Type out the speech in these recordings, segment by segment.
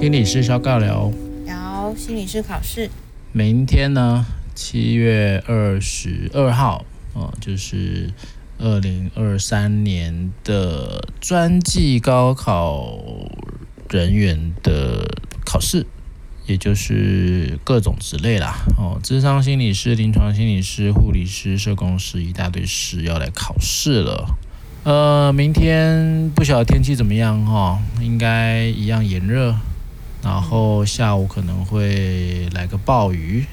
心理师肖尬聊，聊心理师考试。明天呢，七月二十二号，哦，就是二零二三年的专技高考人员的考试。也就是各种职类啦，哦，智商心理师、临床心理师、护理师、社工师，一大堆师要来考试了。呃，明天不晓得天气怎么样哈、哦，应该一样炎热，然后下午可能会来个暴雨。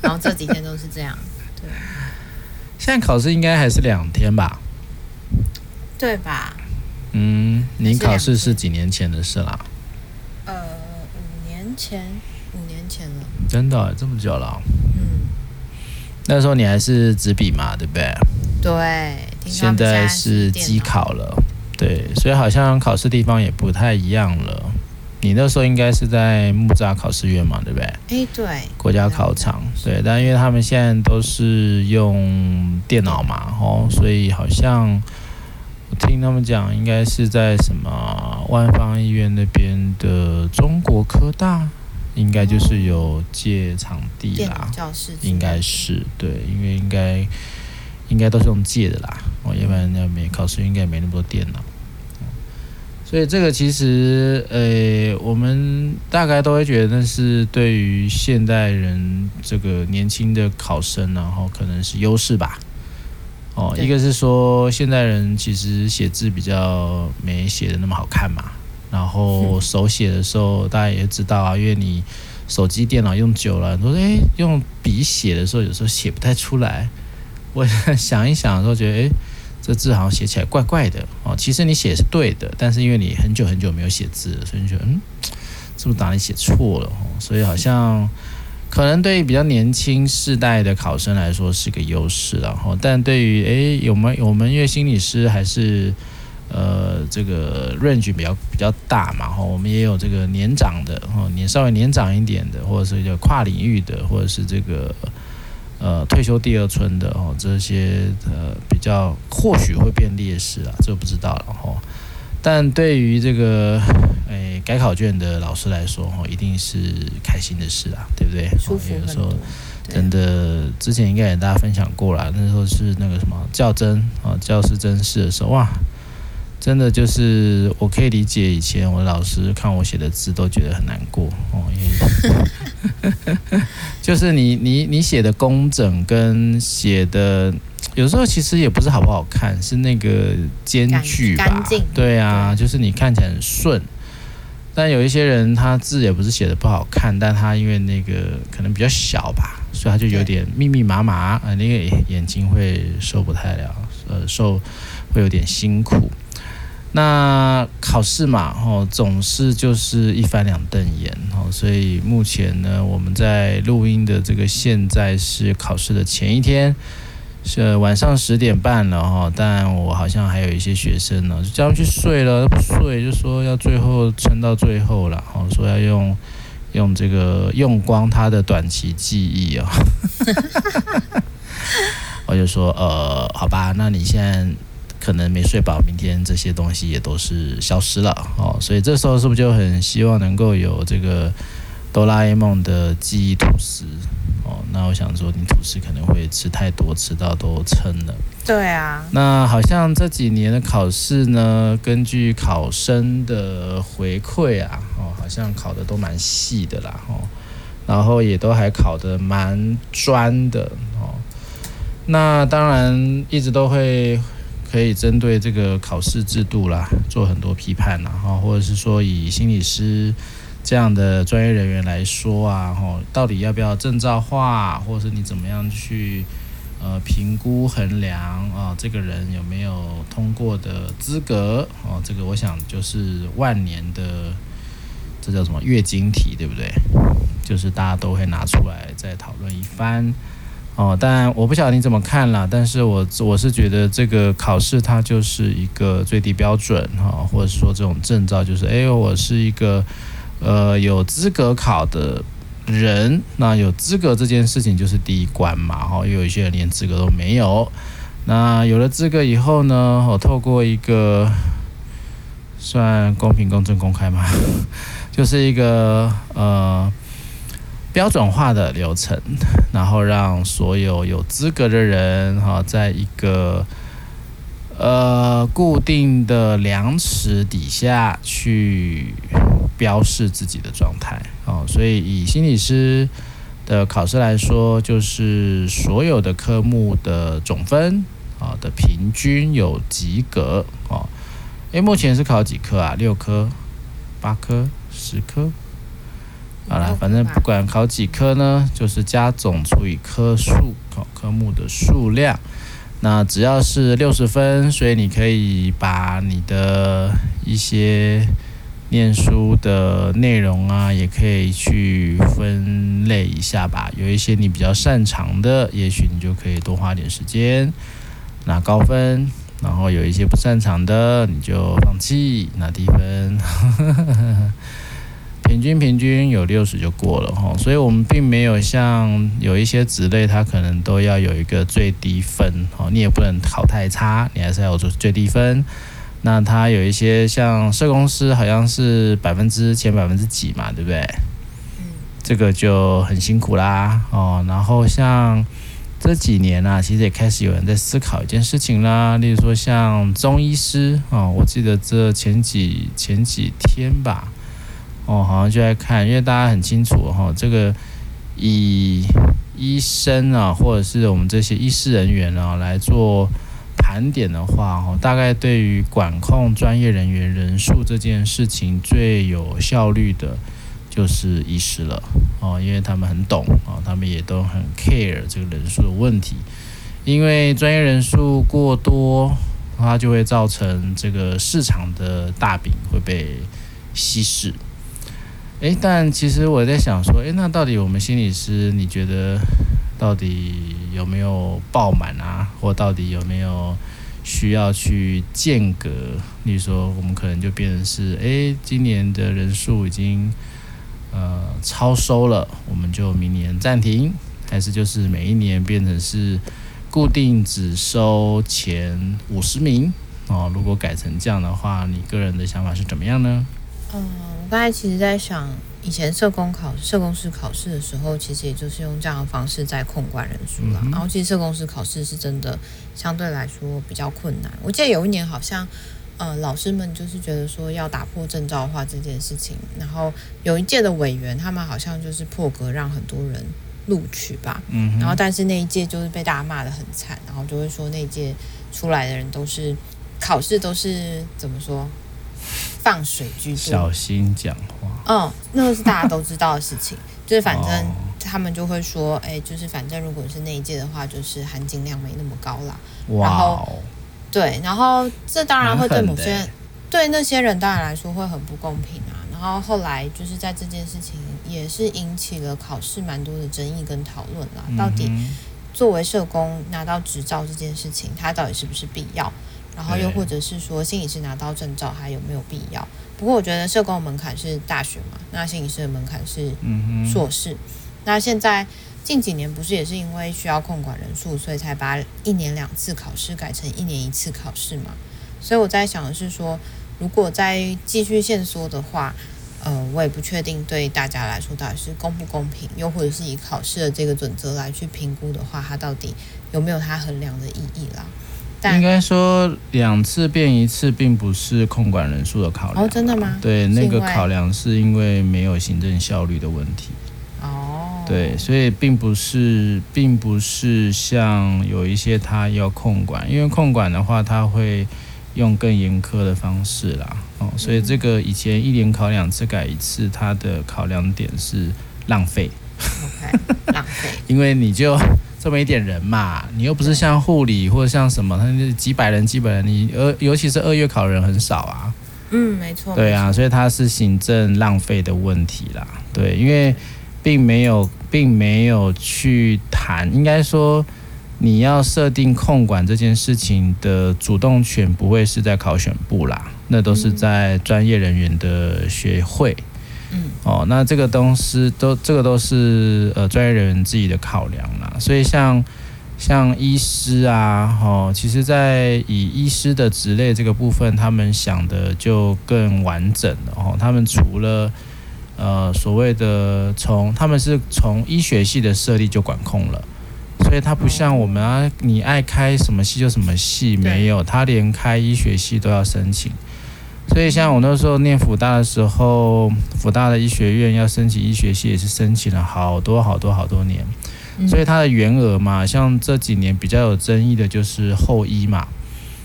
然后这几天都是这样，对。现在考试应该还是两天吧？对吧？嗯，您考试是几年前的事啦？呃，五年前五年前了，真的这么久了？嗯，那时候你还是纸笔嘛，对不对？对。现在是机考了，对，所以好像考试地方也不太一样了。你那时候应该是在木栅考试院嘛，对不对？哎，对。国家考场，对，但因为他们现在都是用电脑嘛，哦，所以好像我听他们讲，应该是在什么？万方医院那边的中国科大，应该就是有借场地啦，教室应该是对，因为应该应该都是用借的啦，哦，要不然那没考试应该没那么多电脑，所以这个其实呃，我们大概都会觉得那是对于现代人这个年轻的考生，然后可能是优势吧。哦，一个是说现代人其实写字比较没写的那么好看嘛，然后手写的时候大家也知道啊，因为你手机电脑用久了，说诶用笔写的时候有时候写不太出来，我想一想的时候觉得诶这字好像写起来怪怪的哦，其实你写是对的，但是因为你很久很久没有写字了，所以你觉得嗯是不是哪里写错了哦，所以好像。可能对于比较年轻世代的考生来说是个优势，然后，但对于诶，有没我们因为心理师还是呃这个 range 比较比较大嘛，哈，我们也有这个年长的，哈，年稍微年长一点的，或者是叫跨领域的，或者是这个呃退休第二春的，哦，这些呃比较或许会变劣势啊，这不知道了，哈。但对于这个诶改考卷的老师来说，哦，一定是开心的事啊，对不对？舒服很多。有时候真的，之前应该也大家分享过了，那时候是那个什么较真啊，教师甄试的时候，哇，真的就是我可以理解以前我老师看我写的字都觉得很难过哦，因为 就是你你你写的工整跟写的。有时候其实也不是好不好看，是那个间距吧。对啊，就是你看起来很顺，但有一些人他字也不是写的不好看，但他因为那个可能比较小吧，所以他就有点密密麻麻啊，那个眼睛会受不太了，呃，受会有点辛苦。那考试嘛，哦，总是就是一翻两瞪眼，哦，所以目前呢，我们在录音的这个现在是考试的前一天。是晚上十点半了哈，但我好像还有一些学生呢，就叫他们去睡了，不睡就说要最后撑到最后了，哈，说要用用这个用光他的短期记忆啊，我就说呃，好吧，那你现在可能没睡饱，明天这些东西也都是消失了哦，所以这时候是不是就很希望能够有这个哆啦 A 梦的记忆吐司？哦，那我想说，你吐司可能会吃太多，吃到都撑了。对啊。那好像这几年的考试呢，根据考生的回馈啊，哦，好像考的都蛮细的啦，哦，然后也都还考得蛮专的，哦。那当然一直都会可以针对这个考试制度啦，做很多批判啦，哈，或者是说以心理师。这样的专业人员来说啊，吼，到底要不要证照化，或者是你怎么样去呃评估衡量啊，这个人有没有通过的资格？哦，这个我想就是万年的，这叫什么月经题，对不对？就是大家都会拿出来再讨论一番。哦，但我不晓得你怎么看啦，但是我我是觉得这个考试它就是一个最低标准哈，或者说这种证照就是，哎，我是一个。呃，有资格考的人，那有资格这件事情就是第一关嘛，哈，有一些人连资格都没有。那有了资格以后呢，我透过一个算公平、公正、公开嘛，就是一个呃标准化的流程，然后让所有有资格的人哈，在一个呃固定的量尺底下去标示自己的状态哦。所以以心理师的考试来说，就是所有的科目的总分啊的平均有及格哦。诶，目前是考几科啊？六科、八科？十科，好了，反正不管考几科呢，就是加总除以科数，考科目的数量。那只要是六十分，所以你可以把你的一些念书的内容啊，也可以去分类一下吧。有一些你比较擅长的，也许你就可以多花点时间拿高分；然后有一些不擅长的，你就放弃拿低分。平均平均有六十就过了哈，所以我们并没有像有一些职类，它可能都要有一个最低分哦，你也不能考太差，你还是要做最低分。那它有一些像社工师，好像是百分之前百分之几嘛，对不对？嗯，这个就很辛苦啦哦。然后像这几年啊，其实也开始有人在思考一件事情啦，例如说像中医师哦，我记得这前几前几天吧。哦，好像就在看，因为大家很清楚哈，这个以医生啊，或者是我们这些医师人员啊来做盘点的话，哦，大概对于管控专业人员人数这件事情最有效率的，就是医师了哦，因为他们很懂啊，他们也都很 care 这个人数的问题，因为专业人数过多，它就会造成这个市场的大饼会被稀释。诶，但其实我在想说，诶，那到底我们心理师，你觉得到底有没有爆满啊？或到底有没有需要去间隔？例如说，我们可能就变成是，诶，今年的人数已经呃超收了，我们就明年暂停，还是就是每一年变成是固定只收前五十名哦？如果改成这样的话，你个人的想法是怎么样呢？嗯。我刚才其实在想，以前社工考社工师考试的时候，其实也就是用这样的方式在控管人数了。然后，其实社工师考试是真的相对来说比较困难。我记得有一年好像，呃，老师们就是觉得说要打破证照化这件事情，然后有一届的委员他们好像就是破格让很多人录取吧。嗯。然后，但是那一届就是被大家骂得很惨，然后就会说那一届出来的人都是考试都是怎么说？放水居多，小心讲话。嗯，那个是大家都知道的事情，就是反正他们就会说，哎、欸，就是反正如果是那一届的话，就是含金量没那么高啦。哇、哦。然后，对，然后这当然会对某些人，对那些人当然来说会很不公平啊。然后后来就是在这件事情也是引起了考试蛮多的争议跟讨论啦。到底作为社工拿到执照这件事情，它到底是不是必要？然后又或者是说，心理师拿到证照还有没有必要？不过我觉得社工门槛是大学嘛，那心理师的门槛是硕士。嗯、那现在近几年不是也是因为需要控管人数，所以才把一年两次考试改成一年一次考试嘛？所以我在想的是说，如果再继续限缩的话，呃，我也不确定对大家来说到底是公不公平，又或者是以考试的这个准则来去评估的话，它到底有没有它衡量的意义啦？应该说两次变一次，并不是控管人数的考量。哦，真的吗？对，那个考量是因为没有行政效率的问题。哦。对，所以并不是，并不是像有一些他要控管，因为控管的话，他会用更严苛的方式啦。哦，所以这个以前一年考两次改一次，它的考量点是浪费。OK，浪费。因为你就。这么一点人嘛，你又不是像护理或者像什么，他那几百人、几百人，你呃，尤其是二月考人很少啊。嗯，没错。对啊，所以它是行政浪费的问题啦。对，因为并没有，并没有去谈，应该说你要设定控管这件事情的主动权，不会是在考选部啦，那都是在专业人员的学会。嗯，哦，那这个东西都这个都是呃专业人员自己的考量啦，所以像像医师啊，哦，其实，在以医师的职类这个部分，他们想的就更完整了哦。他们除了呃所谓的从他们是从医学系的设立就管控了，所以他不像我们啊，你爱开什么系就什么系，没有，他连开医学系都要申请。所以像我那时候念辅大的时候，辅大的医学院要申请医学系也是申请了好多好多好多年，所以它的员额嘛，像这几年比较有争议的就是后医嘛。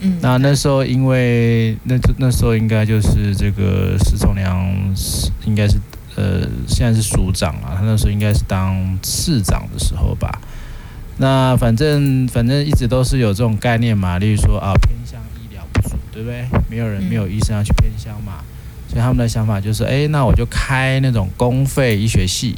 嗯，那那时候因为那那时候应该就是这个石崇良应该是呃现在是署长啊，他那时候应该是当市长的时候吧。那反正反正一直都是有这种概念嘛，例如说啊偏向。对不对？没有人，没有医生要去偏乡嘛，所以他们的想法就是，哎，那我就开那种公费医学系，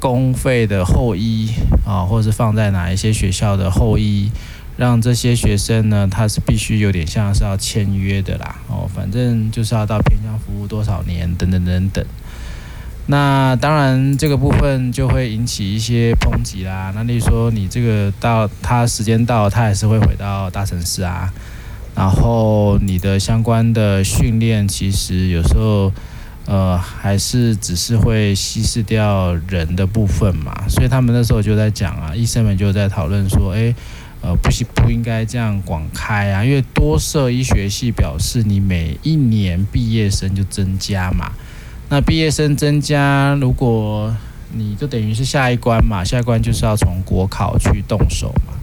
公费的后医啊，或者是放在哪一些学校的后医，让这些学生呢，他是必须有点像是要签约的啦，哦，反正就是要到偏乡服务多少年，等等等等。那当然这个部分就会引起一些抨击啦。那例如说，你这个到他时间到，他还是会回到大城市啊。然后你的相关的训练，其实有时候，呃，还是只是会稀释掉人的部分嘛。所以他们那时候就在讲啊，医生们就在讨论说，诶，呃，不行，不应该这样广开啊，因为多设医学系表示你每一年毕业生就增加嘛。那毕业生增加，如果你就等于是下一关嘛，下一关就是要从国考去动手嘛。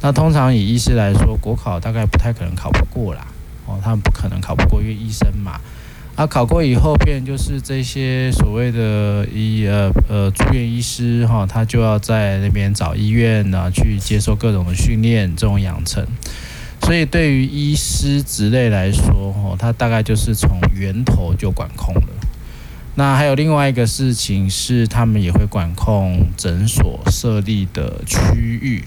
那通常以医师来说，国考大概不太可能考不过啦，哦，他们不可能考不过，因为医生嘛。啊，考过以后，变就是这些所谓的医呃呃住院医师哈，他就要在那边找医院呢，去接受各种的训练，这种养成。所以对于医师职类来说，哦，他大概就是从源头就管控了。那还有另外一个事情是，他们也会管控诊所设立的区域。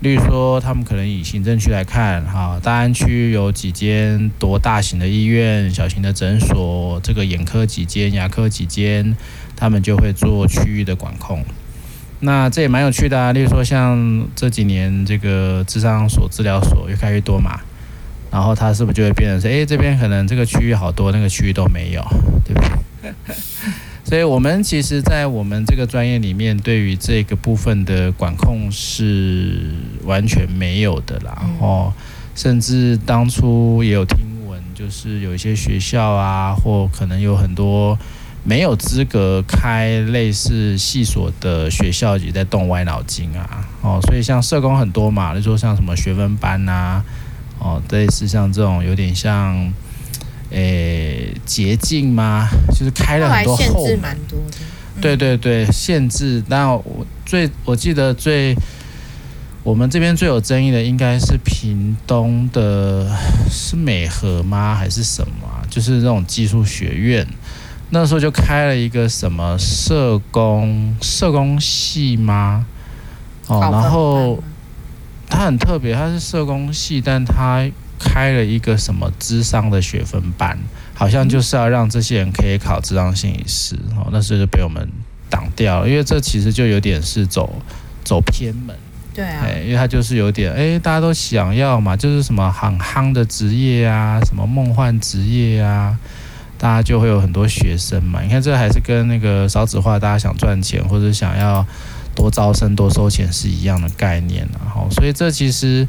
例如说，他们可能以行政区来看，哈，大安区有几间多大型的医院、小型的诊所，这个眼科几间、牙科几间，他们就会做区域的管控。那这也蛮有趣的啊。例如说，像这几年这个智商所、治疗所越开越多嘛，然后他是不是就会变成说，哎，这边可能这个区域好多，那个区域都没有，对不对？所以，我们其实，在我们这个专业里面，对于这个部分的管控是完全没有的啦。哦，甚至当初也有听闻，就是有一些学校啊，或可能有很多没有资格开类似系所的学校，也在动歪脑筋啊。哦，所以像社工很多嘛，就说像什么学分班呐，哦，类似像这种有点像。诶，捷径吗？就是开了很多后门，限制蛮多的。对对对，限制。那我最我记得最我们这边最有争议的，应该是屏东的，是美和吗？还是什么？就是那种技术学院，那时候就开了一个什么社工社工系吗？哦，然后它很特别，它是社工系，但它。开了一个什么智商的学分班，好像就是要让这些人可以考智商心理师哦，那时候就被我们挡掉了，因为这其实就有点是走走偏门，对啊，因为他就是有点哎，大家都想要嘛，就是什么很夯的职业啊，什么梦幻职业啊，大家就会有很多学生嘛。你看这还是跟那个少子化，大家想赚钱或者想要多招生多收钱是一样的概念，然后所以这其实。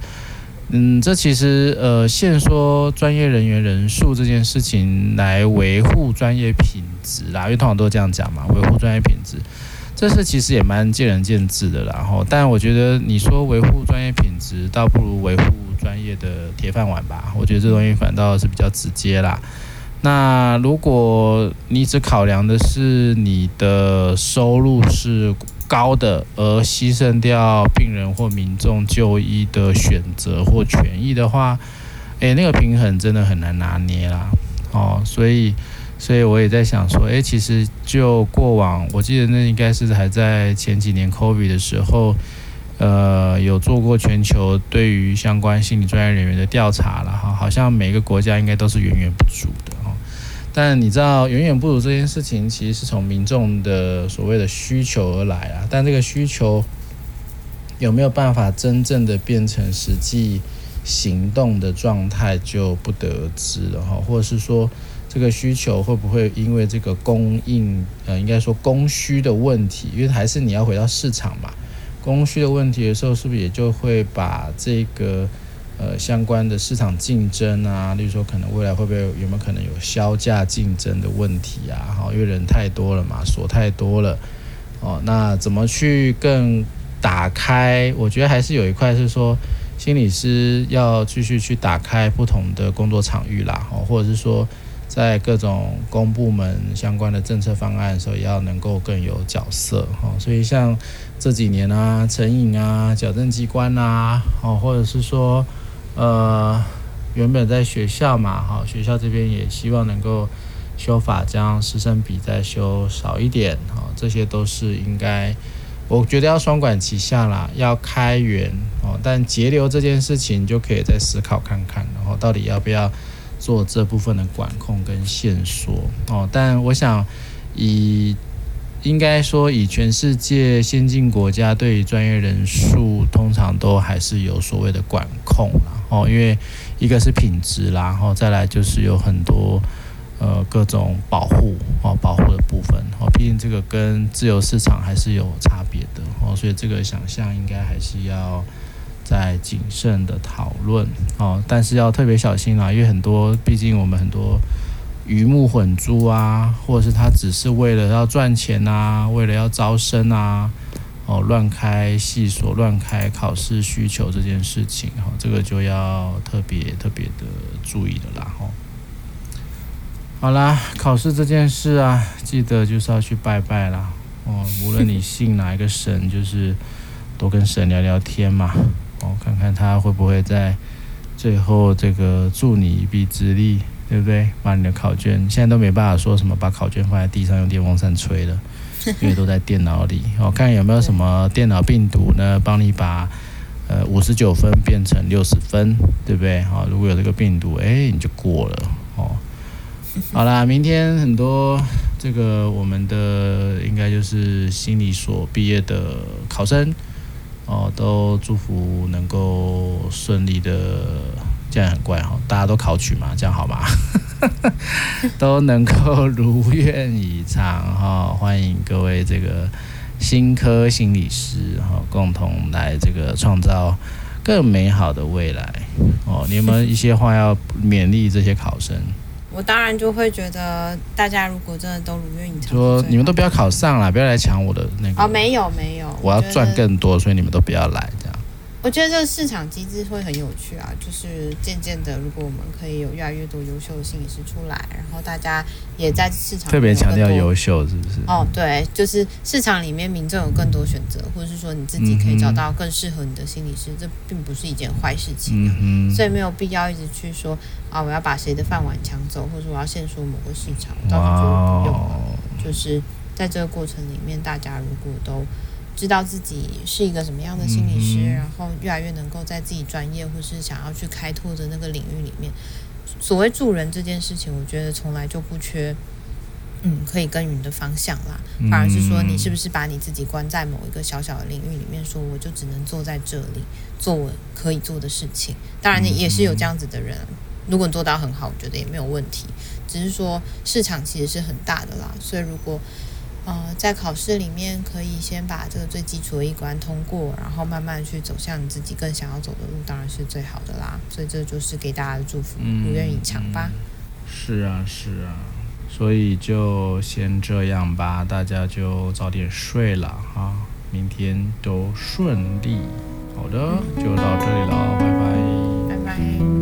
嗯，这其实呃，现说专业人员人数这件事情来维护专业品质啦，因为通常都这样讲嘛，维护专业品质，这是其实也蛮见仁见智的啦。然后，但我觉得你说维护专业品质，倒不如维护专业的铁饭碗吧。我觉得这东西反倒是比较直接啦。那如果你只考量的是你的收入是高的，而牺牲掉病人或民众就医的选择或权益的话，诶，那个平衡真的很难拿捏啦。哦，所以，所以我也在想说，诶，其实就过往，我记得那应该是还在前几年 COVID 的时候，呃，有做过全球对于相关心理专业人员的调查了哈，好像每个国家应该都是远远不足的。但你知道，远远不如这件事情，其实是从民众的所谓的需求而来啊。但这个需求有没有办法真正的变成实际行动的状态，就不得而知了哈。或者是说，这个需求会不会因为这个供应，呃，应该说供需的问题，因为还是你要回到市场嘛，供需的问题的时候，是不是也就会把这个呃相关的市场竞争啊，例如说可能未来会不会有没有可能有销价竞争的问题啊？哈，因为人太多了嘛，锁太多了，哦，那怎么去更打开？我觉得还是有一块是说，心理师要继续去打开不同的工作场域啦，哦，或者是说。在各种公部门相关的政策方案的时候，也要能够更有角色哈。所以像这几年啊，成瘾啊，矫正机关啊，哦，或者是说，呃，原本在学校嘛，哈，学校这边也希望能够修法，将师生比再修少一点，哈，这些都是应该，我觉得要双管齐下啦，要开源哦，但节流这件事情就可以再思考看看，然后到底要不要。做这部分的管控跟线索哦，但我想以应该说以全世界先进国家对专业人数通常都还是有所谓的管控啦哦，因为一个是品质，然后再来就是有很多呃各种保护哦保护的部分哦，毕竟这个跟自由市场还是有差别的哦，所以这个想象应该还是要。再谨慎的讨论哦，但是要特别小心啦，因为很多，毕竟我们很多鱼目混珠啊，或者是他只是为了要赚钱啊，为了要招生啊，哦，乱开系所、乱开考试需求这件事情，哈，这个就要特别特别的注意的啦，哈。好啦，考试这件事啊，记得就是要去拜拜啦，哦，无论你信哪一个神，就是多跟神聊聊天嘛。哦，看看他会不会在最后这个助你一臂之力，对不对？把你的考卷，现在都没办法说什么把考卷放在地上用电风扇吹了，因为都在电脑里。哦，看有没有什么电脑病毒呢？帮你把呃五十九分变成六十分，对不对？好，如果有这个病毒，哎，你就过了。哦，好啦，明天很多这个我们的应该就是心理所毕业的考生。哦，都祝福能够顺利的，这样很怪哈，大家都考取嘛，这样好吗？都能够如愿以偿哈，欢迎各位这个新科心理师哈，共同来这个创造更美好的未来哦。你有没有一些话要勉励这些考生？我当然就会觉得，大家如果真的都如愿以偿，说你们都不要考上了，不要来抢我的那个。哦，没有没有，我要赚更多，所以你们都不要来。我觉得这个市场机制会很有趣啊，就是渐渐的，如果我们可以有越来越多优秀的心理师出来，然后大家也在市场特别强调优秀，是不是？哦，对，就是市场里面民众有更多选择，或者是说你自己可以找到更适合你的心理师，嗯、这并不是一件坏事情，嗯，所以没有必要一直去说啊，我要把谁的饭碗抢走，或者说我要限缩某个市场，倒是觉得不用了。就是在这个过程里面，大家如果都。知道自己是一个什么样的心理师，嗯、然后越来越能够在自己专业或是想要去开拓的那个领域里面，所谓助人这件事情，我觉得从来就不缺，嗯，可以耕耘的方向啦。反而是说，你是不是把你自己关在某一个小小的领域里面，说我就只能坐在这里做我可以做的事情。当然，你也是有这样子的人，如果你做到很好，我觉得也没有问题。只是说市场其实是很大的啦，所以如果。呃，在考试里面可以先把这个最基础的一关通过，然后慢慢去走向你自己更想要走的路，当然是最好的啦。所以这就是给大家的祝福，如愿以偿吧。是啊，是啊，所以就先这样吧，大家就早点睡了哈，明天都顺利。好的，就到这里了，拜拜，拜拜。